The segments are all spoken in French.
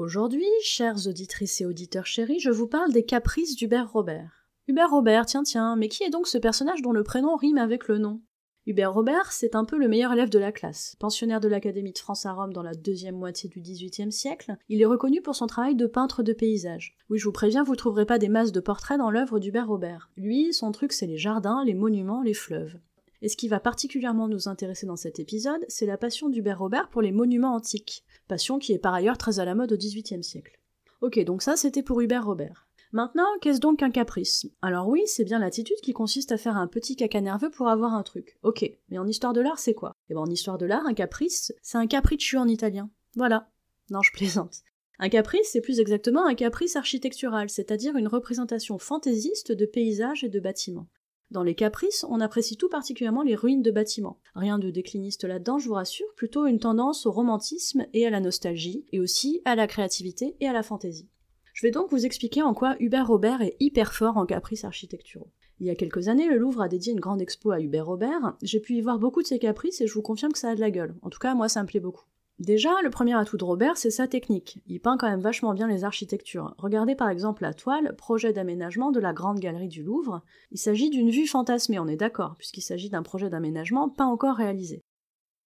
Aujourd'hui, chères auditrices et auditeurs chéris, je vous parle des caprices d'Hubert Robert. Hubert Robert, tiens tiens, mais qui est donc ce personnage dont le prénom rime avec le nom? Hubert Robert, c'est un peu le meilleur élève de la classe. Pensionnaire de l'Académie de France à Rome dans la deuxième moitié du XVIIIe siècle, il est reconnu pour son travail de peintre de paysage. Oui, je vous préviens, vous trouverez pas des masses de portraits dans l'œuvre d'Hubert Robert. Lui, son truc, c'est les jardins, les monuments, les fleuves. Et ce qui va particulièrement nous intéresser dans cet épisode, c'est la passion d'Hubert Robert pour les monuments antiques, passion qui est par ailleurs très à la mode au XVIIIe siècle. Ok, donc ça c'était pour Hubert Robert. Maintenant, qu'est-ce donc qu'un caprice? Alors oui, c'est bien l'attitude qui consiste à faire un petit caca nerveux pour avoir un truc. Ok, mais en histoire de l'art, c'est quoi? Eh ben en histoire de l'art, un caprice, c'est un capriccio en italien. Voilà. Non, je plaisante. Un caprice, c'est plus exactement un caprice architectural, c'est-à-dire une représentation fantaisiste de paysages et de bâtiments. Dans les caprices, on apprécie tout particulièrement les ruines de bâtiments. Rien de décliniste là-dedans, je vous rassure, plutôt une tendance au romantisme et à la nostalgie, et aussi à la créativité et à la fantaisie. Je vais donc vous expliquer en quoi Hubert Robert est hyper fort en caprices architecturaux. Il y a quelques années, le Louvre a dédié une grande expo à Hubert Robert. J'ai pu y voir beaucoup de ses caprices et je vous confirme que ça a de la gueule. En tout cas, moi, ça me plaît beaucoup. Déjà, le premier atout de Robert, c'est sa technique. Il peint quand même vachement bien les architectures. Regardez par exemple la toile, projet d'aménagement de la Grande Galerie du Louvre. Il s'agit d'une vue fantasmée, on est d'accord, puisqu'il s'agit d'un projet d'aménagement pas encore réalisé.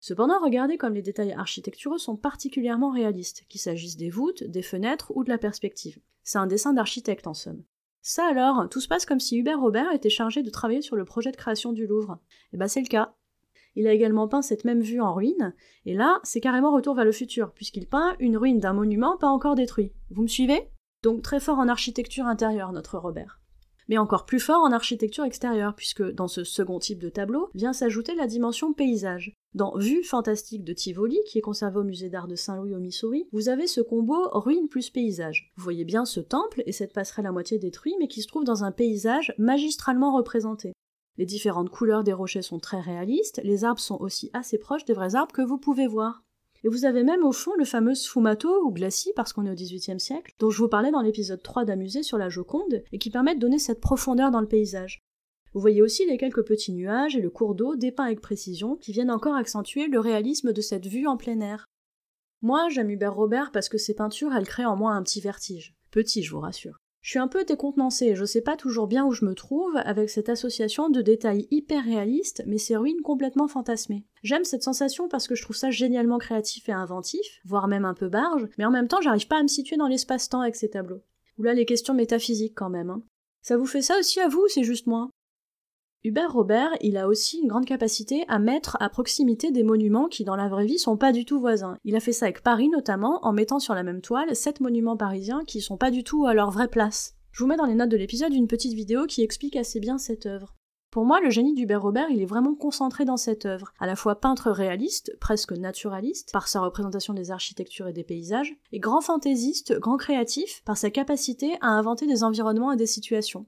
Cependant, regardez comme les détails architecturaux sont particulièrement réalistes, qu'il s'agisse des voûtes, des fenêtres ou de la perspective. C'est un dessin d'architecte en somme. Ça alors, tout se passe comme si Hubert Robert était chargé de travailler sur le projet de création du Louvre. Et eh bah ben, c'est le cas. Il a également peint cette même vue en ruine, et là, c'est carrément retour vers le futur, puisqu'il peint une ruine d'un monument pas encore détruit. Vous me suivez? Donc très fort en architecture intérieure, notre Robert. Mais encore plus fort en architecture extérieure, puisque dans ce second type de tableau vient s'ajouter la dimension paysage. Dans Vue fantastique de Tivoli, qui est conservé au musée d'art de Saint-Louis au Missouri, vous avez ce combo ruine plus paysage. Vous voyez bien ce temple et cette passerelle à moitié détruite, mais qui se trouve dans un paysage magistralement représenté. Les différentes couleurs des rochers sont très réalistes, les arbres sont aussi assez proches des vrais arbres que vous pouvez voir. Et vous avez même au fond le fameux sfumato ou glacis, parce qu'on est au XVIIIe siècle, dont je vous parlais dans l'épisode 3 d'Amusé sur la Joconde, et qui permet de donner cette profondeur dans le paysage. Vous voyez aussi les quelques petits nuages et le cours d'eau dépeints avec précision, qui viennent encore accentuer le réalisme de cette vue en plein air. Moi, j'aime Hubert Robert parce que ses peintures, elles créent en moi un petit vertige. Petit, je vous rassure. Je suis un peu décontenancée, je sais pas toujours bien où je me trouve avec cette association de détails hyper réalistes, mais ces ruines complètement fantasmées. J'aime cette sensation parce que je trouve ça génialement créatif et inventif, voire même un peu barge, mais en même temps j'arrive pas à me situer dans l'espace-temps avec ces tableaux. Ou là les questions métaphysiques quand même. Hein. Ça vous fait ça aussi à vous ou c'est juste moi? Hubert Robert, il a aussi une grande capacité à mettre à proximité des monuments qui dans la vraie vie sont pas du tout voisins. Il a fait ça avec Paris notamment, en mettant sur la même toile sept monuments parisiens qui sont pas du tout à leur vraie place. Je vous mets dans les notes de l'épisode une petite vidéo qui explique assez bien cette œuvre. Pour moi, le génie d'Hubert Robert, il est vraiment concentré dans cette œuvre, à la fois peintre réaliste, presque naturaliste, par sa représentation des architectures et des paysages, et grand fantaisiste, grand créatif, par sa capacité à inventer des environnements et des situations.